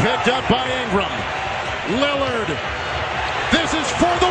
picked up by Ingram. Lillard. This is for the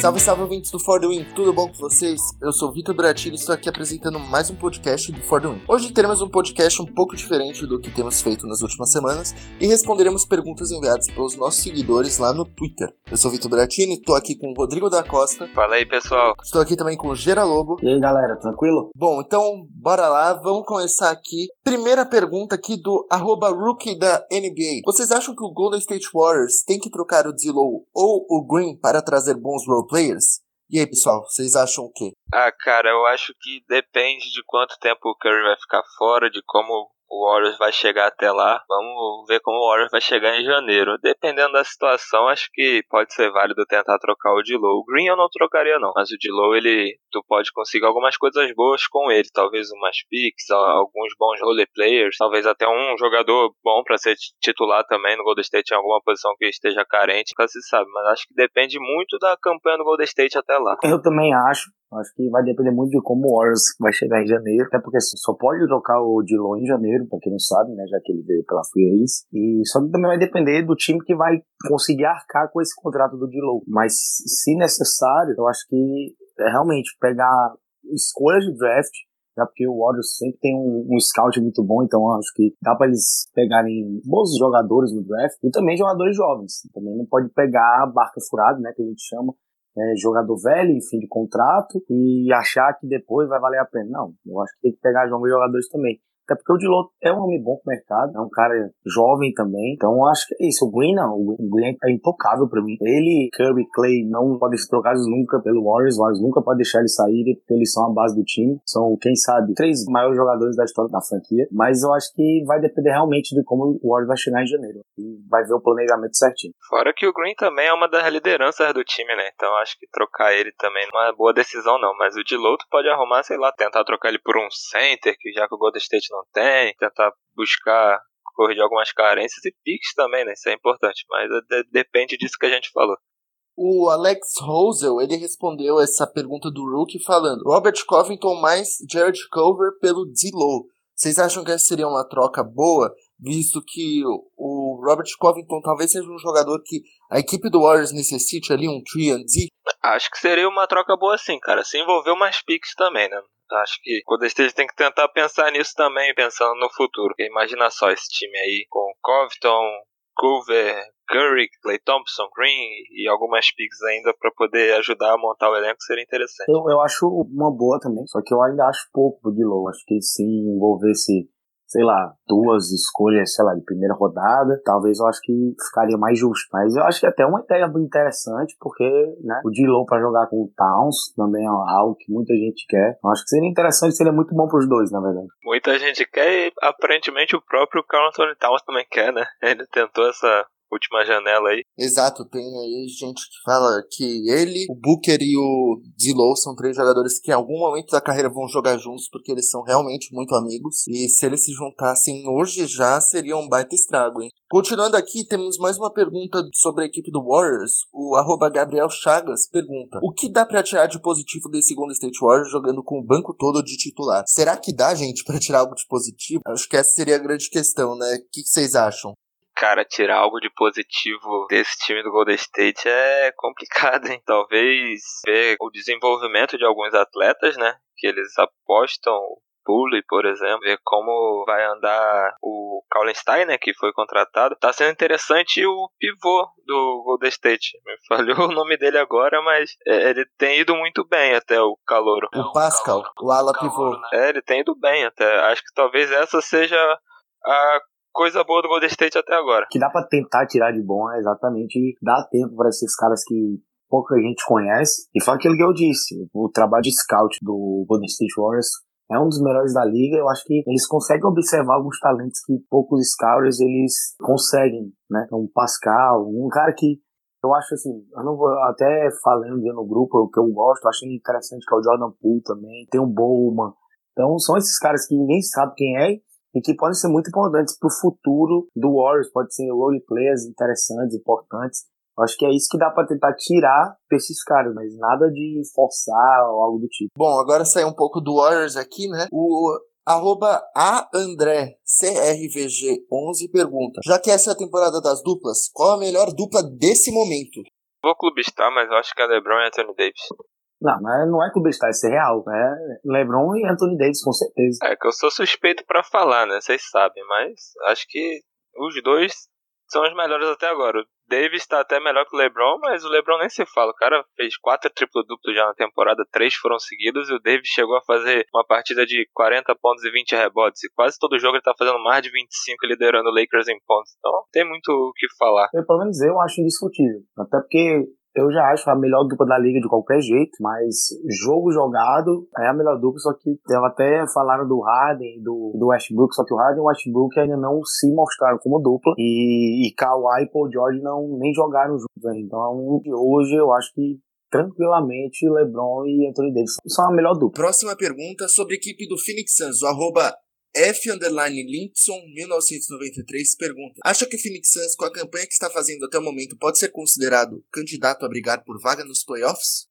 Salve, salve, ouvintes do For the Win, tudo bom com vocês? Eu sou Vitor Bratilho e estou aqui apresentando mais um podcast do For the Win. Hoje teremos um podcast um pouco diferente do que temos feito nas últimas semanas e responderemos perguntas enviadas pelos nossos seguidores lá no Twitter. Eu sou Vitor Bratini, estou aqui com o Rodrigo da Costa. Fala aí, pessoal. Estou aqui também com o Gera Lobo. E aí, galera, tranquilo? Bom, então bora lá, vamos começar aqui. Primeira pergunta aqui do arroba rookie da NBA. Vocês acham que o Golden State Warriors tem que trocar o D'Lo ou o Green para trazer bons role players? E aí, pessoal, vocês acham o quê? Ah, cara, eu acho que depende de quanto tempo o Curry vai ficar fora, de como o Warriors vai chegar até lá. Vamos ver como o Warriors vai chegar em janeiro. Dependendo da situação, acho que pode ser válido tentar trocar o Dilow. O Green eu não trocaria não, mas o Dilow ele tu pode conseguir algumas coisas boas com ele, talvez umas picks, alguns bons role players, talvez até um jogador bom para ser titular também no Golden State em alguma posição que esteja carente, nunca se sabe, mas acho que depende muito da campanha do Golden State até lá. Eu também acho. Acho que vai depender muito de como o Warriors vai chegar em janeiro, até porque só pode trocar o Dillon em janeiro, pra quem não sabe, né, já que ele veio pela Free Ace. E só que também vai depender do time que vai conseguir arcar com esse contrato do Dillon. Mas se necessário, eu acho que é realmente pegar escolhas de draft, já porque o Warriors sempre tem um, um scout muito bom, então acho que dá para eles pegarem bons jogadores no draft e também jogadores jovens. Também não pode pegar a barca furada, né, que a gente chama, é, jogador velho em fim de contrato e achar que depois vai valer a pena. Não, eu acho que tem que pegar jovens jogadores também. Até porque o Diloto é um homem bom pro mercado, é um cara jovem também. Então acho que é isso. O Green não. O Green é intocável pra mim. Ele, Curry, Clay não podem ser trocados nunca pelo Warriors. O Warriors nunca pode deixar eles saírem porque eles são a base do time. São, quem sabe, três maiores jogadores da história da franquia. Mas eu acho que vai depender realmente de como o Warriors vai chegar em janeiro. E vai ver o planejamento certinho. Fora que o Green também é uma das lideranças do time, né? Então acho que trocar ele também não é boa decisão, não. Mas o Diloto pode arrumar, sei lá, tentar trocar ele por um center, que já que o Golden State não não tem, tentar buscar corrigir algumas carências e picks também, né? Isso é importante, mas é, depende disso que a gente falou. O Alex Rosel, ele respondeu essa pergunta do Rookie falando Robert Covington mais Jared Culver pelo D-Low. Vocês acham que essa seria uma troca boa, visto que o Robert Covington talvez seja um jogador que a equipe do Warriors necessite ali, um 3 Acho que seria uma troca boa sim, cara. Se envolver umas picks também, né? Acho que o State tem que tentar pensar nisso também, pensando no futuro. Porque imagina só esse time aí com Covington, Culver, Curry, Clay Thompson, Green e algumas picks ainda para poder ajudar a montar o elenco seria interessante. Eu, eu acho uma boa também, só que eu ainda acho pouco de Low. Acho que se envolvesse sei lá, duas escolhas, sei lá, de primeira rodada, talvez eu acho que ficaria mais justo. Mas eu acho que é até uma ideia interessante, porque, né, o D-Low pra jogar com o Towns também é algo que muita gente quer. Eu acho que seria interessante, seria muito bom pros dois, na verdade. Muita gente quer e aparentemente o próprio Carl Anthony Towns também quer, né? Ele tentou essa última janela aí. Exato, tem aí gente que fala que ele, o Booker e o D'Lo são três jogadores que em algum momento da carreira vão jogar juntos porque eles são realmente muito amigos e se eles se juntassem hoje já seria um baita estrago, hein? Continuando aqui, temos mais uma pergunta sobre a equipe do Warriors. O Gabriel Chagas pergunta: O que dá para tirar de positivo desse Golden State Warriors jogando com o banco todo de titular? Será que dá, gente, para tirar algo de positivo? Acho que essa seria a grande questão, né? O que vocês acham? Cara, tirar algo de positivo desse time do Golden State é complicado, hein? Talvez ver o desenvolvimento de alguns atletas, né? Que eles apostam Pulley, por exemplo, ver como vai andar o Kallenstein, né, que foi contratado. Tá sendo interessante o pivô do Golden State. Me falhou o nome dele agora, mas é, ele tem ido muito bem até o calouro. O Pascal, o ala pivô. É, ele tem ido bem até. Acho que talvez essa seja a coisa boa do Golden State até agora. que dá para tentar tirar de bom é exatamente dar tempo para esses caras que pouca gente conhece. E foi aquilo que eu disse, o trabalho de scout do Golden State Warriors é um dos melhores da liga. Eu acho que eles conseguem observar alguns talentos que poucos scouts eles conseguem, né? Um Pascal, um cara que eu acho assim, eu não vou até falando no grupo o que eu gosto, eu achei interessante que é o Jordan Poole também, tem o Bowman. Então são esses caras que ninguém sabe quem é e que podem ser muito importantes para o futuro do Warriors, pode ser role players interessantes, importantes. Acho que é isso que dá para tentar tirar desses caras, mas nada de forçar ou algo do tipo. Bom, agora sair um pouco do Warriors aqui, né? O arroba a André CRVG11 pergunta: Já que essa é a temporada das duplas, qual a melhor dupla desse momento? Vou clubistar, mas eu acho que é LeBron e Anthony Davis. Não, mas não é clubistar, isso é real. É LeBron e Anthony Davis, com certeza. É que eu sou suspeito para falar, né? Vocês sabem, mas acho que os dois são os melhores até agora. O Davis está até melhor que o LeBron, mas o LeBron nem se fala. O cara fez quatro triplo-duplo já na temporada, três foram seguidos, e o Davis chegou a fazer uma partida de 40 pontos e 20 rebotes. E quase todo jogo ele tá fazendo mais de 25 liderando o Lakers em pontos. Então tem muito o que falar. Eu, pelo menos eu acho indiscutível. Até porque eu já acho a melhor dupla da liga de qualquer jeito, mas jogo jogado é a melhor dupla, só que até falaram do Harden e do, do Westbrook, só que o Harden e o Westbrook ainda não se mostraram como dupla, e, e Kawhi e Paul George não, nem jogaram juntos ainda. Então, hoje eu acho que tranquilamente LeBron e Anthony Davis são a melhor dupla. Próxima pergunta sobre a equipe do Phoenix Suns, o arroba F. Lindson 1993 pergunta: Acha que o Phoenix Suns, com a campanha que está fazendo até o momento, pode ser considerado candidato a brigar por vaga nos playoffs?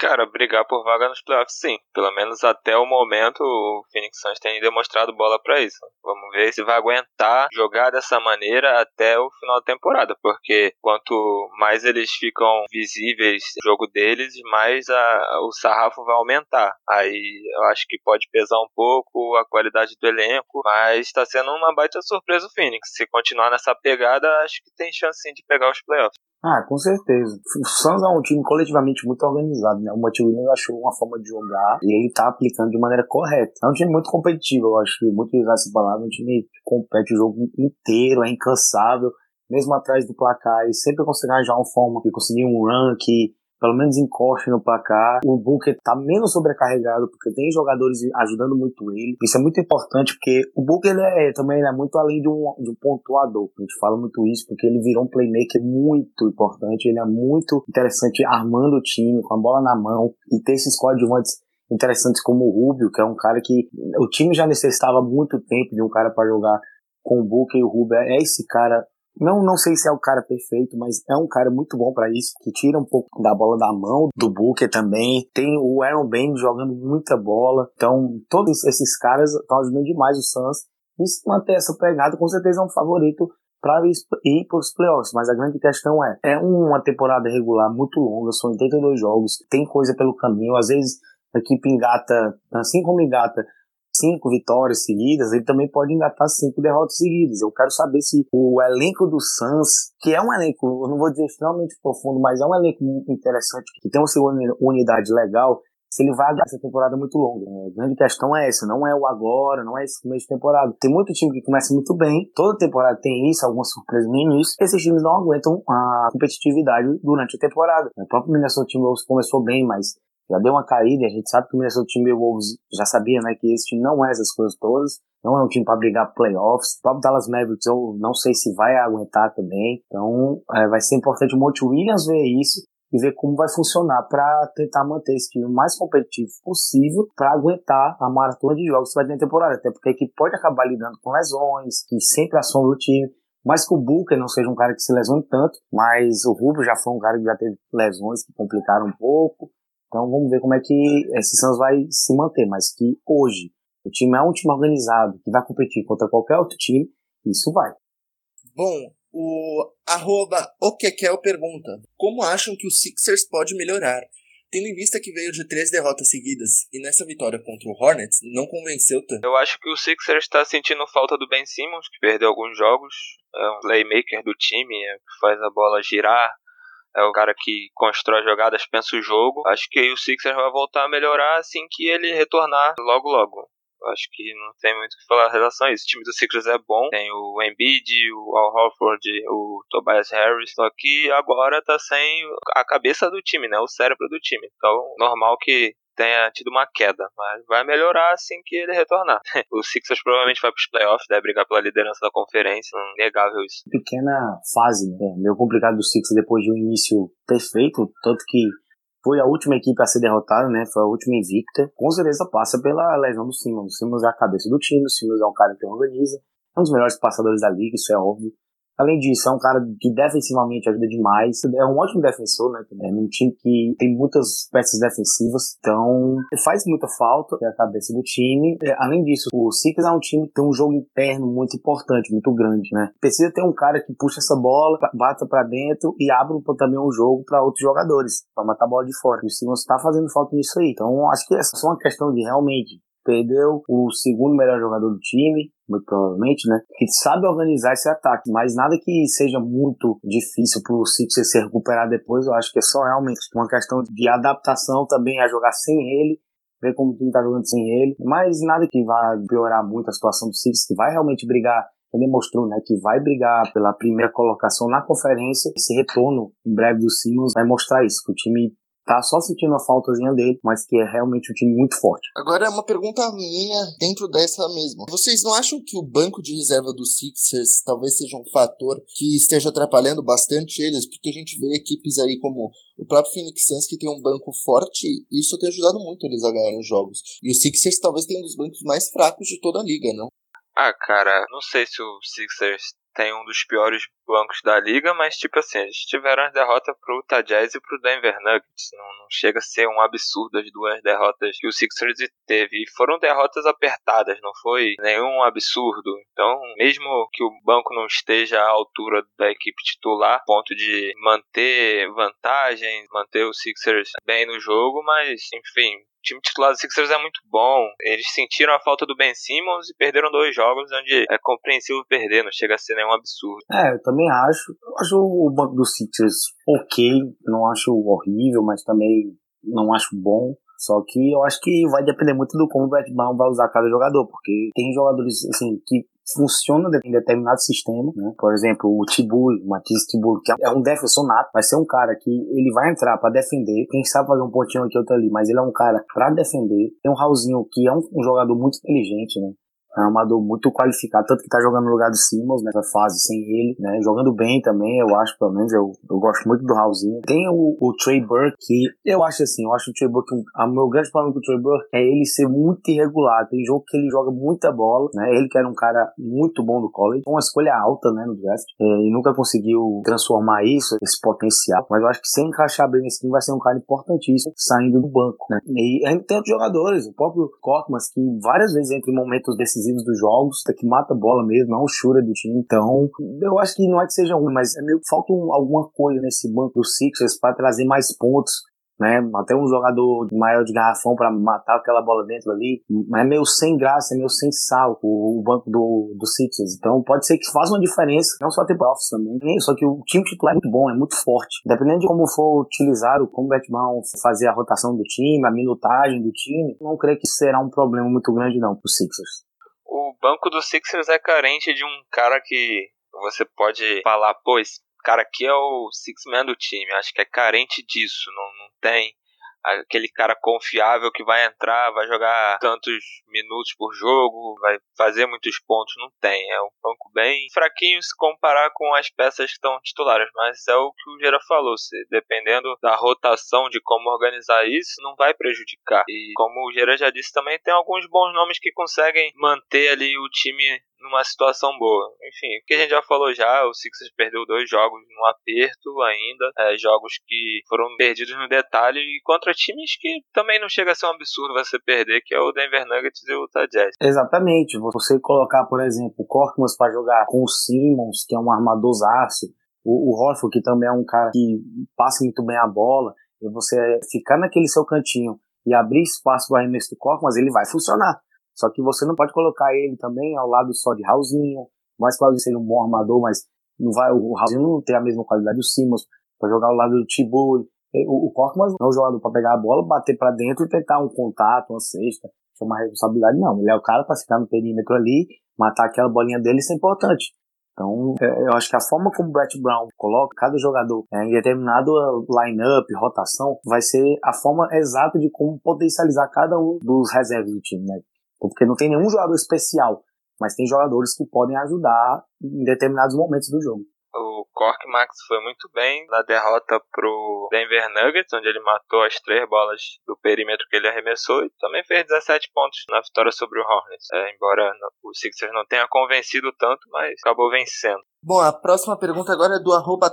Cara, brigar por vaga nos playoffs, sim. Pelo menos até o momento, o Phoenix Suns tem demonstrado bola para isso. Vamos ver se vai aguentar jogar dessa maneira até o final da temporada, porque quanto mais eles ficam visíveis no jogo deles, mais a, o sarrafo vai aumentar. Aí eu acho que pode pesar um pouco a qualidade do elenco, mas está sendo uma baita surpresa o Phoenix. Se continuar nessa pegada, acho que tem chance sim de pegar os playoffs. Ah, com certeza. O Suns é um time coletivamente muito organizado, né? O Monte Williams achou uma forma de jogar e ele tá aplicando de maneira correta. É um time muito competitivo, eu acho que muito usar essa palavra, é um time que compete o jogo inteiro, é incansável, mesmo atrás do placar, e sempre consegue arranjar uma forma de conseguir um run que pelo menos encoste no placar. O Booker tá menos sobrecarregado porque tem jogadores ajudando muito ele. Isso é muito importante porque o Booker ele é, também é muito além de um, de um pontuador. A gente fala muito isso porque ele virou um playmaker muito importante. Ele é muito interessante armando o time com a bola na mão e ter esses coadjuvantes interessantes como o Rubio, que é um cara que o time já necessitava muito tempo de um cara para jogar com o Booker e o Rubio é esse cara não, não sei se é o cara perfeito, mas é um cara muito bom para isso, que tira um pouco da bola da mão, do Booker também. Tem o Aaron Baines jogando muita bola. Então, todos esses caras estão ajudando demais o Suns. E se manter essa pegada, com certeza é um favorito para ir para os playoffs. Mas a grande questão é, é uma temporada regular muito longa, são 82 jogos, tem coisa pelo caminho. Às vezes a equipe engata, assim como engata cinco vitórias seguidas, ele também pode engatar cinco derrotas seguidas. Eu quero saber se o elenco do Suns, que é um elenco, eu não vou dizer extremamente profundo, mas é um elenco muito interessante, que tem uma unidade legal, se ele vai aguentar essa temporada muito longa. Né? A grande questão é essa, não é o agora, não é esse começo de temporada. Tem muito time que começa muito bem, toda temporada tem isso, algumas surpresas no início. Esses times não aguentam a competitividade durante a temporada. O próprio Minnesota Timberwolves começou bem, mas já deu uma caída, a gente sabe que o Minnesota Timberwolves já sabia, né, que esse time não é essas coisas todas, não é um time para brigar playoffs. O próprio Dallas Mavericks eu não sei se vai aguentar também, então é, vai ser importante o Monte Williams ver isso e ver como vai funcionar para tentar manter esse time o mais competitivo possível para aguentar a maratona de jogos que vai ter na temporada, até porque a equipe pode acabar lidando com lesões, que sempre assombra o time, mas que o Booker não seja um cara que se lesione tanto, mas o Rubio já foi um cara que já teve lesões que complicaram um pouco, então vamos ver como é que esse Suns vai se manter, mas que hoje o time é um time organizado que vai competir contra qualquer outro time, isso vai. Bom, o arroba Okekel pergunta, como acham que o Sixers pode melhorar? Tendo em vista que veio de três derrotas seguidas e nessa vitória contra o Hornets não convenceu tanto. Eu acho que o Sixers está sentindo falta do Ben Simmons, que perdeu alguns jogos. É um playmaker do time, é, que faz a bola girar, é o cara que constrói jogadas, pensa o jogo. Acho que o Sixers vai voltar a melhorar assim que ele retornar logo logo. Acho que não tem muito o que falar em relação a isso. O time do Sixers é bom, tem o Embiid, o Al Horford, o Tobias Harris, só que agora tá sem a cabeça do time, né? O cérebro do time. Então, normal que tenha tido uma queda, mas vai melhorar assim que ele retornar. o Sixers provavelmente vai para os playoffs, deve brigar pela liderança da conferência, negável isso. Pequena fase, né? Meio complicado do Sixers depois de um início perfeito, tanto que foi a última equipe a ser derrotada, né? Foi a última invicta. Com certeza passa pela lesão do Simmons. O Simmons é a cabeça do time, o Simmons é um cara que organiza, é um dos melhores passadores da liga, isso é óbvio. Além disso, é um cara que defensivamente ajuda demais. É um ótimo defensor, né? É um time que tem muitas peças defensivas, então faz muita falta é a cabeça do time. É, além disso, o Sixers é um time que tem um jogo interno muito importante, muito grande, né? Precisa ter um cara que puxa essa bola, bata para dentro e abre também um jogo para outros jogadores, para matar a bola de fora. E o Simmons tá fazendo falta nisso aí. Então, acho que é só uma questão de realmente perdeu o segundo melhor jogador do time, muito provavelmente, né? Que sabe organizar esse ataque, mas nada que seja muito difícil pro Sixers se recuperar depois. Eu acho que é só realmente uma questão de adaptação também a jogar sem ele, ver como o time tá jogando sem ele, mas nada que vá piorar muito a situação do Sixers, que vai realmente brigar demonstrou né, que vai brigar pela primeira colocação na conferência. Esse retorno em breve do Simmons vai mostrar isso, que o time tá só sentindo a faltazinha dele, mas que é realmente um time muito forte. Agora é uma pergunta minha dentro dessa mesma. Vocês não acham que o banco de reserva dos Sixers talvez seja um fator que esteja atrapalhando bastante eles? Porque a gente vê equipes aí como o próprio Phoenix Suns que tem um banco forte e isso tem ajudado muito eles a ganharem jogos. E o Sixers talvez tenha um dos bancos mais fracos de toda a liga, não? Ah, cara, não sei se o Sixers tem um dos piores bancos da liga, mas tipo assim, eles tiveram as derrotas pro Utah Jazz e pro Denver Nuggets. Não, não, chega a ser um absurdo as duas derrotas que o Sixers teve. E foram derrotas apertadas, não foi nenhum absurdo. Então, mesmo que o banco não esteja à altura da equipe titular, ponto de manter vantagem, manter o Sixers bem no jogo, mas enfim, o time titular do Sixers é muito bom. Eles sentiram a falta do Ben Simmons e perderam dois jogos onde é compreensível perder, não chega a ser nenhum absurdo. É, eu também acho. Eu acho o banco do Sixers ok, não acho horrível, mas também não acho bom. Só que eu acho que vai depender muito do como o Brett Brown vai usar cada jogador, porque tem jogadores assim que funciona em determinado sistema, né? Por exemplo, o Tibul, o Matisse Tibul, que é um defensor nato, vai ser um cara que ele vai entrar para defender, quem sabe fazer um pontinho aqui outro ali, mas ele é um cara para defender. Tem um Raulzinho que é um, um jogador muito inteligente, né? É um armador muito qualificado, tanto que tá jogando no lugar do Simmons nessa fase sem ele, né? Jogando bem também, eu acho, pelo menos, eu, eu gosto muito do Raulzinho. Tem o, o Trey Burke, que eu acho assim, eu acho o Trey Burke, o meu grande problema com o Trey Burke é ele ser muito irregular. Tem jogo que ele joga muita bola, né? Ele que era um cara muito bom do college, uma escolha alta, né, no draft, é, e nunca conseguiu transformar isso, esse potencial. Mas eu acho que sem encaixar bem nesse time vai ser um cara importantíssimo saindo do banco, né? E ainda tem outros jogadores, o próprio Korkmaz, que várias vezes entra em momentos desses decisivos dos jogos, que mata a bola mesmo, é um shooter do time. Então, eu acho que não é que seja ruim, mas é meio que falta um, alguma coisa nesse banco dos Sixers para trazer mais pontos né? Até um jogador maior de garrafão para matar aquela bola dentro ali. É meio sem graça, é meio sem sal o, o banco do, do Sixers. Então pode ser que faça uma diferença, não só ter playoffs também. Só que o time titular é muito bom, é muito forte. Dependendo de como for utilizado, como o Batman fazer a rotação do time, a minutagem do time, não creio que será um problema muito grande não pro Sixers banco do Sixers é carente de um cara que você pode falar, pô, esse cara aqui é o six man do time. Acho que é carente disso, não, não tem aquele cara confiável que vai entrar, vai jogar tantos minutos por jogo, vai fazer muitos pontos, não tem. É um banco bem fraquinho se comparar com as peças que estão titulares, mas é o que o Gera falou, se dependendo da rotação de como organizar isso, não vai prejudicar. E como o Gera já disse também, tem alguns bons nomes que conseguem manter ali o time numa situação boa. Enfim, o que a gente já falou já, o Sixers perdeu dois jogos no aperto ainda, é, jogos que foram perdidos no detalhe e contra times que também não chega a ser um absurdo você perder, que é o Denver Nuggets e o Utah Jazz. Exatamente, você colocar, por exemplo, o Korkmaz para jogar com o Simmons, que é um armadorzaço, o, o Horford, que também é um cara que passa muito bem a bola, e você ficar naquele seu cantinho e abrir espaço para o arremesso do Korkmaz, ele vai funcionar. Só que você não pode colocar ele também ao lado só de Raulzinho, mais que o Raulzinho seja um bom armador, mas não vai, o Raulzinho não tem a mesma qualidade do Simmons para jogar ao lado do Tibur. O, o Korkmaz não é um jogador para pegar a bola, bater para dentro e tentar um contato, uma cesta, chamar responsabilidade. Não, ele é o cara para ficar no perímetro ali, matar aquela bolinha dele, isso é importante. Então, é, eu acho que a forma como o Brett Brown coloca cada jogador é, em determinado line-up, rotação, vai ser a forma exata de como potencializar cada um dos reservas do time, né? Porque não tem nenhum jogador especial, mas tem jogadores que podem ajudar em determinados momentos do jogo. O Cork Max foi muito bem na derrota pro Denver Nuggets, onde ele matou as três bolas do perímetro que ele arremessou e também fez 17 pontos na vitória sobre o Hornets. É, embora o Sixers não tenha convencido tanto, mas acabou vencendo. Bom, a próxima pergunta agora é do arroba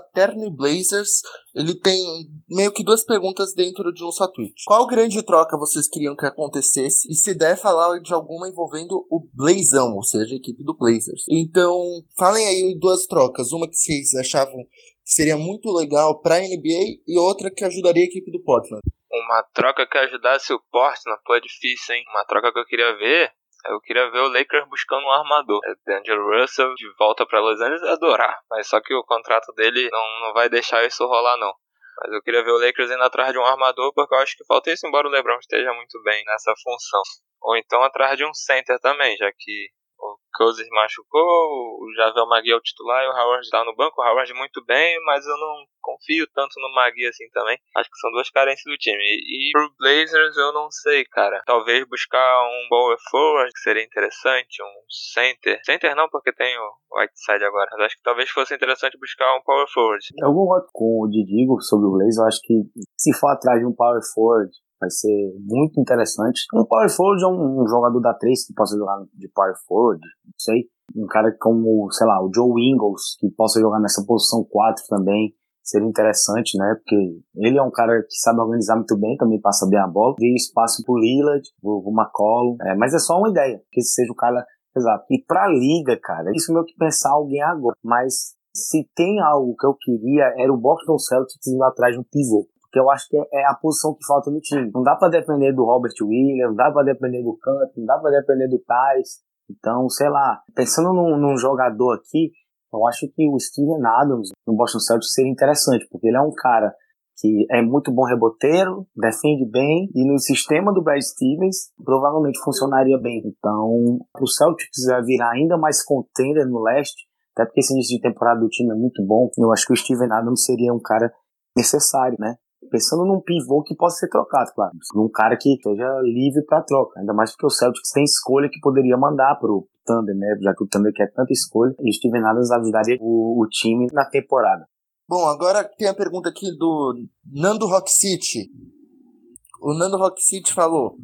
Blazers. Ele tem meio que duas perguntas dentro de um só tweet. Qual grande troca vocês queriam que acontecesse? E se der, falar de alguma envolvendo o Blazão, ou seja, a equipe do Blazers. Então, falem aí duas trocas. Uma que vocês achavam que seria muito legal para a NBA e outra que ajudaria a equipe do Portland. Uma troca que ajudasse o Portland, pô, é difícil, hein? Uma troca que eu queria ver eu queria ver o Lakers buscando um armador. É D'Angelo Russell de volta para Los Angeles, adorar. Mas só que o contrato dele não, não vai deixar isso rolar, não. Mas eu queria ver o Lakers indo atrás de um armador, porque eu acho que falta isso, embora o LeBron esteja muito bem nessa função. Ou então atrás de um center também, já que o Cousins machucou, o Javel Magui é o titular e o Howard tá no banco. O Howard muito bem, mas eu não confio tanto no Magui assim também. Acho que são duas carências do time. E, pro Blazers eu não sei, cara. Talvez buscar um power forward, que seria interessante, um center. Center não, porque tem o Whiteside agora. Mas acho que talvez fosse interessante buscar um power forward. Eu concordo com o Didigo sobre o Blazers. Eu acho que se for atrás de um power forward, Vai ser muito interessante. Um power forward é um, um jogador da 3 que possa jogar de power forward, não sei. Um cara como, sei lá, o Joe Ingles, que possa jogar nessa posição 4 também. Seria interessante, né? Porque ele é um cara que sabe organizar muito bem, também passa bem a bola. Dê espaço pro Lillard, pro, McCollum. É, mas é só uma ideia, que esse seja o cara Exato. E pra liga, cara, isso meio que pensar alguém agora. Mas se tem algo que eu queria, era o Boston Celtics indo atrás de um pivô que eu acho que é a posição que falta no time. Não dá para depender do Robert Williams, não dá para depender do Canto, não dá para depender do Tais. Então, sei lá, pensando num, num, jogador aqui, eu acho que o Steven Adams no Boston Celtics seria interessante, porque ele é um cara que é muito bom reboteiro, defende bem, e no sistema do Brad Stevens provavelmente funcionaria bem. Então, o Celtics vai virar ainda mais contender no leste, até porque esse início de temporada do time é muito bom. Eu acho que o Steven Adams seria um cara necessário, né? pensando num pivô que possa ser trocado, claro. Num cara que seja livre para troca. Ainda mais porque o Celtics tem escolha que poderia mandar pro Thunder, né? Já que o Thunder quer tanta escolha. E Steven Adams ajudaria o, o time na temporada. Bom, agora tem a pergunta aqui do Nando Rock City. O Nando Rock City falou: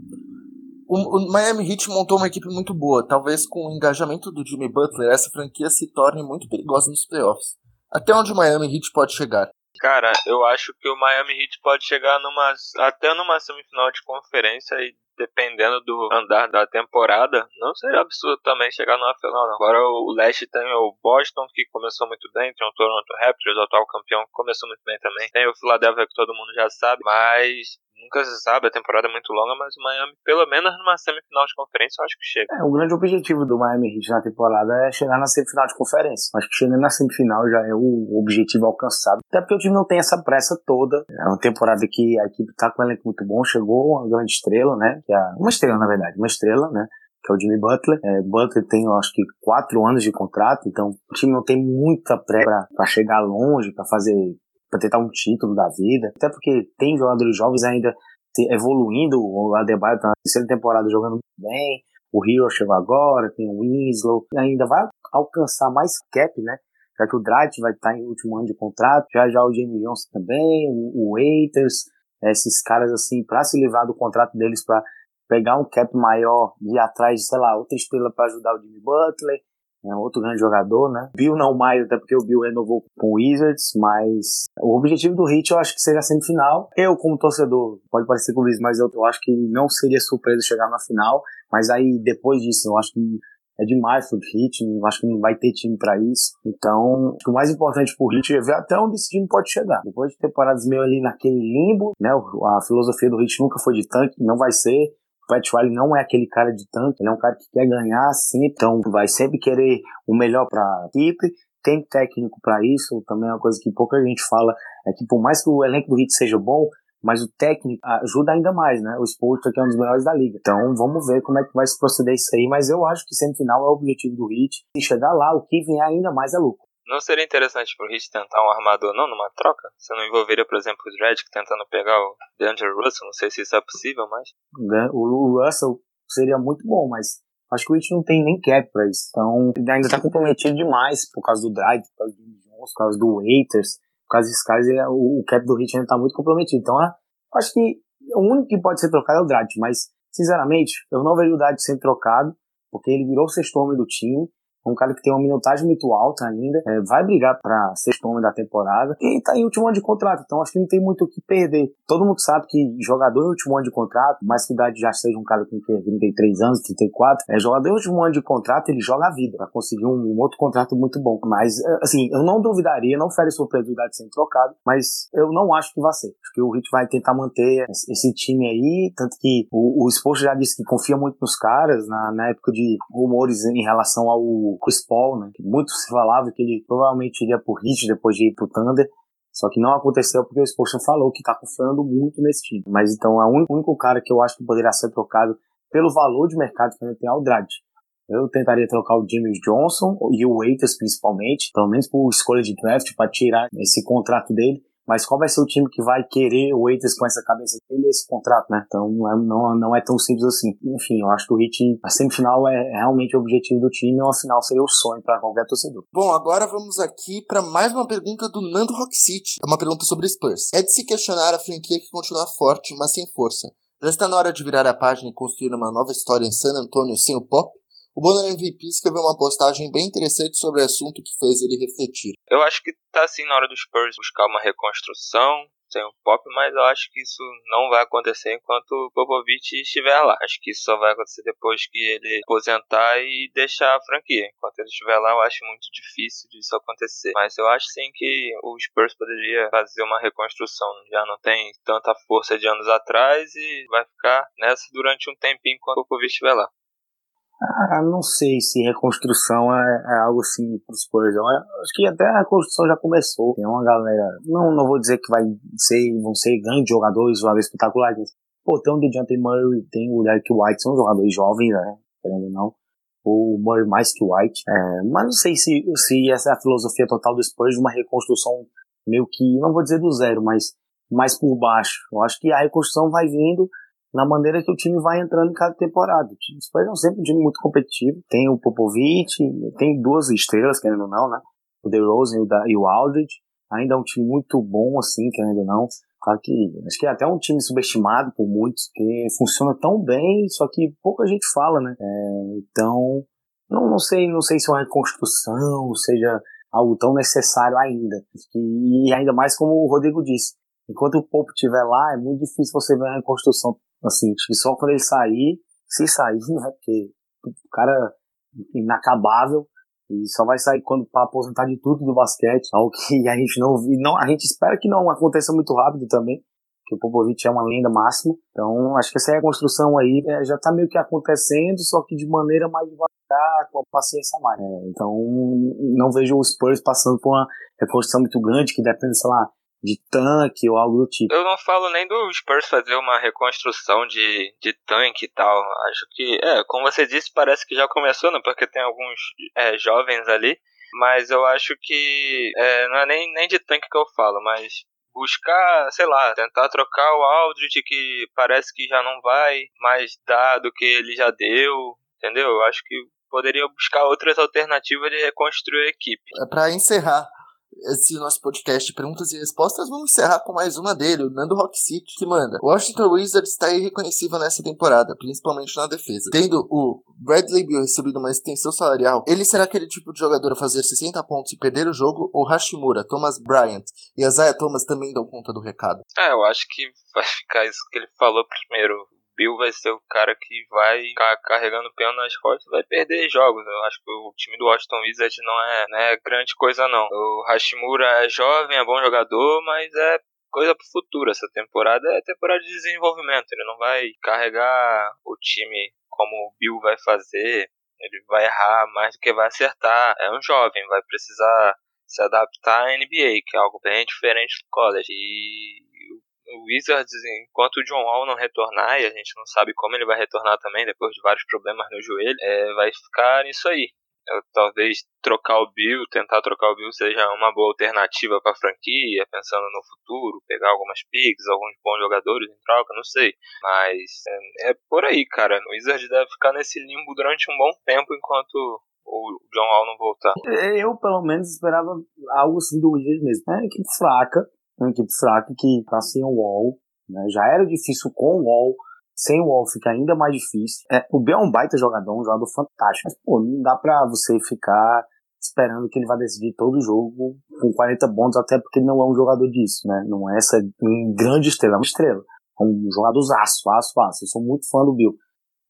o, o, Miami Heat montou uma equipe muito boa. Talvez com o engajamento do Jimmy Butler, essa franquia se torne muito perigosa nos playoffs. Até onde o Miami Heat pode chegar? Cara, eu acho que o Miami Heat pode chegar numa até numa semifinal de conferência e dependendo do andar da temporada, não seria absurdo também chegar numa final. Não. Agora o leste tem o Boston que começou muito bem, tem o Toronto Raptors, o atual campeão, que começou muito bem também. Tem o Philadelphia que todo mundo já sabe, mas nunca se sabe, a temporada é muito longa, mas o Miami, pelo menos numa semifinal de conferência, eu acho que chega. É, o grande objetivo do Miami Heat na temporada é chegar na semifinal de conferência. Acho que chegando na semifinal já é o objetivo alcançado. Até porque o time não tem essa pressa toda. É uma temporada que a equipe tá com um elenco muito bom, chegou uma grande estrela, né? Que é uma estrela, na verdade, uma estrela, né? que é o Jimmy Butler. É, Butler tem, eu acho que, quatro anos de contrato, então o time não tem muita pressa para chegar longe, para fazer para tentar um título da vida. Até porque tem jogadores jovens ainda evoluindo. O Adebayo tá na terceira temporada jogando bem. O Hero chegou agora, tem o Winslow. Ainda vai alcançar mais cap, né? Já que o Draft vai estar em último ano de contrato. Já já o Jamie Johnson também, o, o Waiters. Esses caras, assim, para se livrar do contrato deles, para pegar um cap maior e ir atrás sei lá, outra estrela para ajudar o Jimmy Butler é outro grande jogador, né? Bill não mais, até porque o Bill renovou com o Wizards, mas o objetivo do Heat eu acho que seria a semifinal. Eu, como torcedor, pode parecer com o Luiz, mas eu, eu acho que não seria surpresa chegar na final, mas aí depois disso eu acho que é demais pro Heat, acho que não vai ter time para isso. Então, o mais importante pro Heat é ver até onde esse time pode chegar. Depois de temporadas meio ali naquele limbo, né? A filosofia do Heat nunca foi de tanque, não vai ser. Pat Riley não é aquele cara de tanque, ele é um cara que quer ganhar sempre, então vai sempre querer o melhor para a equipe. Tem técnico para isso, também é uma coisa que pouca gente fala, é que por mais que o elenco do Heat seja bom, mas o técnico ajuda ainda mais, né? O Spolstra que é um dos melhores da liga. Então vamos ver como é que vai se proceder isso aí, mas eu acho que semifinal é o objetivo do Heat. Se chegar lá, o que vier ainda mais é lucro. Não seria interessante pro Heat tentar um armador não numa troca? Você não envolveria, por exemplo, o Dredd tentando pegar o DeAndre Russell? Não sei se isso é possível, mas... Né, o Russell seria muito bom, mas acho que o Heat não tem nem cap pra isso. Então, ele ainda tá comprometido demais por causa do Dredd, por causa do por causa do Waiters, por causa é, o, cap do Hit ainda tá muito comprometido. Então, é, acho que o único que pode ser trocado é o Dredd, mas, sinceramente, eu não vejo o Dredd sendo trocado, porque ele virou o sexto homem do time, um cara que tem uma minutagem muito alta ainda, é, vai brigar para sexto homem da temporada e tá em último ano de contrato, então acho que não tem muito o que perder. Todo mundo sabe que jogador em último ano de contrato, mais que idade já seja um cara com 33 anos, 34, é jogador em último ano de contrato, ele joga a vida para conseguir um, um, outro contrato muito bom. Mas, é, assim, eu não duvidaria, não fere surpresa de sendo trocado, mas eu não acho que vai ser. Acho que o Hit vai tentar manter esse time aí, tanto que o, o já disse que confia muito nos caras, na, na época de rumores em relação ao Chris Paul, né? Muito se falava que ele provavelmente iria pro Heat depois de ir pro Thunder. Só que não aconteceu porque o Spolstra falou que tá confiando muito nesse time. Mas então é o único, cara que eu acho que poderia ser trocado pelo valor de mercado que ainda tem é o Dredd. Eu tentaria trocar o Jimmy Johnson e o Waiters principalmente, pelo menos por escolha de draft, para tirar esse contrato dele. Mas qual vai ser o time que vai querer o Waiters com essa cabeça dele esse contrato, né? Então não é, não, não é tão simples assim. Enfim, eu acho que o Heat, a semifinal é realmente o objetivo do time e uma final seria o sonho para qualquer torcedor. Bom, agora vamos aqui para mais uma pergunta do Nando Rock City. É uma pergunta sobre Spurs. É de se questionar a franquia que continua forte, mas sem força. Já está na hora de virar a página e construir uma nova história em San Antonio sem o Pop? O Bonner MVP escreveu uma postagem bem interessante sobre o assunto que fez ele refletir. Eu acho que tá assim na hora dos Spurs buscar uma reconstrução sem o Pop, mas eu acho que isso não vai acontecer enquanto o Popovich estiver lá. Acho que isso só vai acontecer depois que ele aposentar e deixar a franquia. Enquanto ele estiver lá, eu acho muito difícil disso acontecer. Mas eu acho sim que o Spurs poderia fazer uma reconstrução. Já não tem tanta força de anos atrás e vai ficar nessa durante um tempinho enquanto o Popovich estiver lá. Ah, não sei se reconstrução é, é algo assim para os Spurs. Eu acho que até a reconstrução já começou. Tem uma galera. Não, não vou dizer que vai ser, vão ser grandes jogadores, jogadores espetaculares. Pô, tem o DeJounte Murray, tem o Derek White, são jogadores jovens, né? Querendo ou não. O Murray mais que White. É, mas não sei se, se essa é a filosofia total do Spurs uma reconstrução meio que, não vou dizer do zero, mas mais por baixo. Eu acho que a reconstrução vai vindo na maneira que o time vai entrando em cada temporada. O Spurs é sempre um time muito competitivo. Tem o Popovich, tem duas estrelas, querendo ou não, né? O DeRozan e o, e Aldridge. Ainda é um time muito bom, assim, querendo ou não. Claro que acho que é até um time subestimado por muitos, que funciona tão bem, só que pouca gente fala, né? É, então, não, não sei, não sei se é uma reconstrução, seja algo tão necessário ainda. E ainda mais como o Rodrigo disse, enquanto o Pope estiver lá, é muito difícil você ver uma reconstrução Assim, que só quando ele sair, se sair, né? Porque o cara é inacabável e só vai sair quando para aposentar de tudo do basquete, algo que a gente não não a gente espera que não aconteça muito rápido também, que o Popovich é uma lenda máxima. Então, acho que essa reconstrução aí é, já tá meio que acontecendo, só que de maneira mais devagar, com a paciência mais. É, então, não vejo os Spurs passando por uma reconstrução muito grande, que depende, sei lá, de tanque ou algo do tipo. Eu não falo nem do Spurs fazer uma reconstrução de, de tanque e tal. Acho que, é, como você disse, parece que já começou, né? Porque tem alguns é, jovens ali. Mas eu acho que é, não é nem, nem de tanque que eu falo, mas buscar, sei lá, tentar trocar o Aldridge que parece que já não vai mais dar do que ele já deu, entendeu? Eu acho que poderia buscar outras alternativas de reconstruir a equipe. É para encerrar, esse nosso podcast perguntas e respostas, vamos encerrar com mais uma dele, o Nando Rock City, que manda. Washington Wizards está irreconhecível nessa temporada, principalmente na defesa. Tendo o Bradley Beal recebido uma extensão salarial, ele será aquele tipo de jogador a fazer 60 pontos e perder o jogo, ou Hashimura, Thomas Bryant e Isaiah Thomas também dão conta do recado? É, eu acho que vai ficar isso que ele falou primeiro. Bill vai ser o cara que vai ficar carregando o peão nas costas vai perder jogos. Eu acho que o time do Washington Wizards não é, não é grande coisa, não. O Hashimura é jovem, é bom jogador, mas é coisa pro futuro. Essa temporada é temporada de desenvolvimento. Ele não vai carregar o time como o Bill vai fazer. Ele vai errar mais do que vai acertar. É um jovem, vai precisar se adaptar à NBA, que é algo bem diferente do college. E o Wizards, enquanto o John Wall não retornar, e a gente não sabe como ele vai retornar também, depois de vários problemas no joelho, é, vai ficar nisso aí. Eu, talvez trocar o Bill, tentar trocar o Bill seja uma boa alternativa para a franquia, pensando no futuro, pegar algumas picks, alguns bons jogadores em troca, não sei. Mas é, é por aí, cara. O Wizards deve ficar nesse limbo durante um bom tempo enquanto o John Wall não voltar. Eu, pelo menos, esperava algo assim do Wizards mesmo. É uma equipe fraca, uma equipe fraca que tá sem o Wall, né? Já era difícil com o Wall, sem o Wall fica ainda mais difícil. É, o Biel é um baita jogador, um jogador fantástico, mas, pô, não dá pra você ficar esperando que ele vai decidir todo o jogo com 40 pontos, até porque ele não é um jogador disso, né? Não é essa grande estrela, é uma estrela. É um jogador aço, aço, aço. Eu sou muito fã do Bill.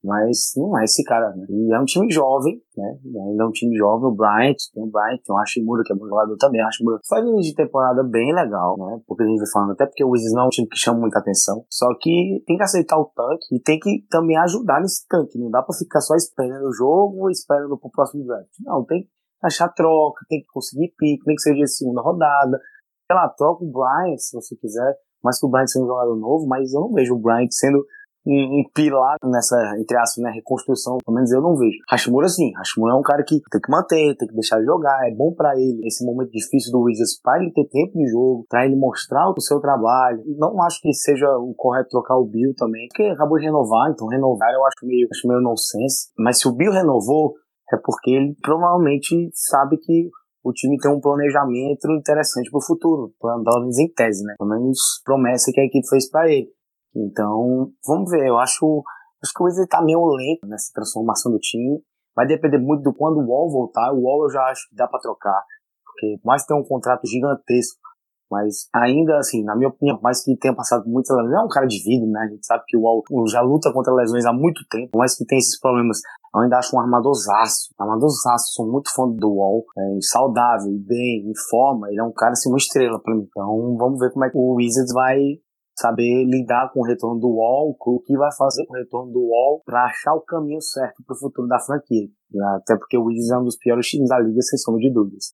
Mas não é esse cara, né? E é um time jovem, né? Ainda é um time jovem, o Bryant, tem o Bryant, tem o Hashimura, que é um jogador também. O Hashimura faz um de temporada bem legal, né? Porque a gente vai falando, até porque o Wizards não é um time que chama muita atenção. Só que tem que aceitar o tanque e tem que também ajudar nesse tanque. Não dá pra ficar só esperando o jogo, esperando pro próximo draft. Não, tem que achar troca, tem que conseguir pique, tem que ser de segunda rodada. Sei lá, troca o Bryant, se você quiser. Mas que o Bryant seja um jogador novo, mas eu não vejo o Bryant sendo um, um, pilar nessa, entre aspas, né, reconstrução, pelo menos eu não vejo. Hashimura sim, Hashimura é um cara que tem que manter, tem que deixar jogar, é bom para ele esse momento difícil do Wizards, para ele ter tempo de jogo, para ele mostrar o seu trabalho. Não acho que seja o correto trocar o Bill também, porque acabou de renovar, então renovar eu acho meio, acho meio nonsense. Mas se o Bill renovou, é porque ele provavelmente sabe que o time tem um planejamento interessante para o futuro, pelo menos em tese, né? Pelo menos promessa que a equipe fez para ele. Então, vamos ver. Eu acho, acho que o Wizard tá meio lento nessa transformação do time. Vai depender muito do quando o Wall voltar. O Wall eu já acho que dá para trocar, porque mais tem um contrato gigantesco, mas ainda assim, na minha opinião, mais que tenha passado muitas lesões, é um cara de vida, né? A gente sabe que o Wall já luta contra lesões há muito tempo, mas que tem esses problemas. Eu ainda acho um armadorzaço. Armadorzaço, sou muito fã do Wall. É, saudável, bem, em forma. Ele é um cara assim, uma estrela pra mim. Então vamos ver como é que o Wizards vai saber lidar com o retorno do Wall, o que vai fazer com o retorno do Wall para achar o caminho certo para o futuro da franquia. Até porque o Wizards é um dos piores times da liga, sem sombra de dúvidas.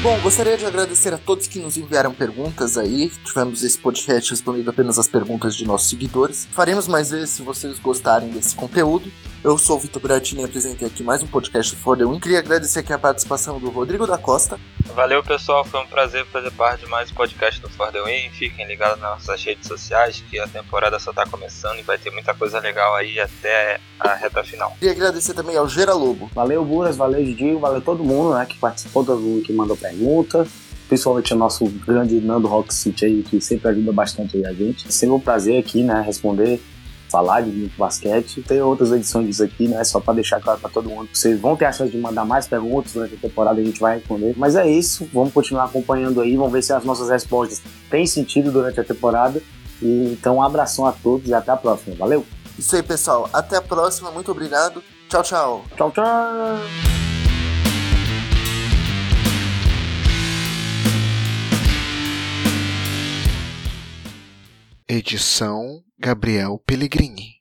Bom, gostaria de agradecer a todos que nos enviaram perguntas aí. Tivemos esse podcast respondendo apenas as perguntas de nossos seguidores. Faremos mais vezes se vocês gostarem desse conteúdo. Eu sou o Vitor Bratini e apresentei aqui mais um podcast do For The Win. Queria agradecer aqui a participação do Rodrigo da Costa. Valeu, pessoal. Foi um prazer fazer parte de mais um podcast do For The Win. Fiquem ligados nas nossas redes sociais, que a temporada só está começando e vai ter muita coisa legal aí até a reta final. Queria agradecer também ao Gera Lobo. Valeu, Buras. Valeu, Didi. Valeu todo mundo né, que participou, todo mundo que mandou pergunta, principalmente o nosso grande Nando Rock City aí, que sempre ajuda bastante aí a gente. É sempre um prazer aqui, né, responder, falar de basquete. Tem outras edições disso aqui, né, só para deixar claro para todo mundo. Vocês vão ter a chance de mandar mais perguntas durante a temporada, a gente vai responder. Mas é isso, vamos continuar acompanhando aí, vamos ver se as nossas respostas têm sentido durante a temporada. E, então, um abração a todos e até a próxima. Valeu! Isso aí, pessoal. Até a próxima. Muito obrigado. Tchau, tchau. Tchau, tchau. Edição Gabriel Pellegrini.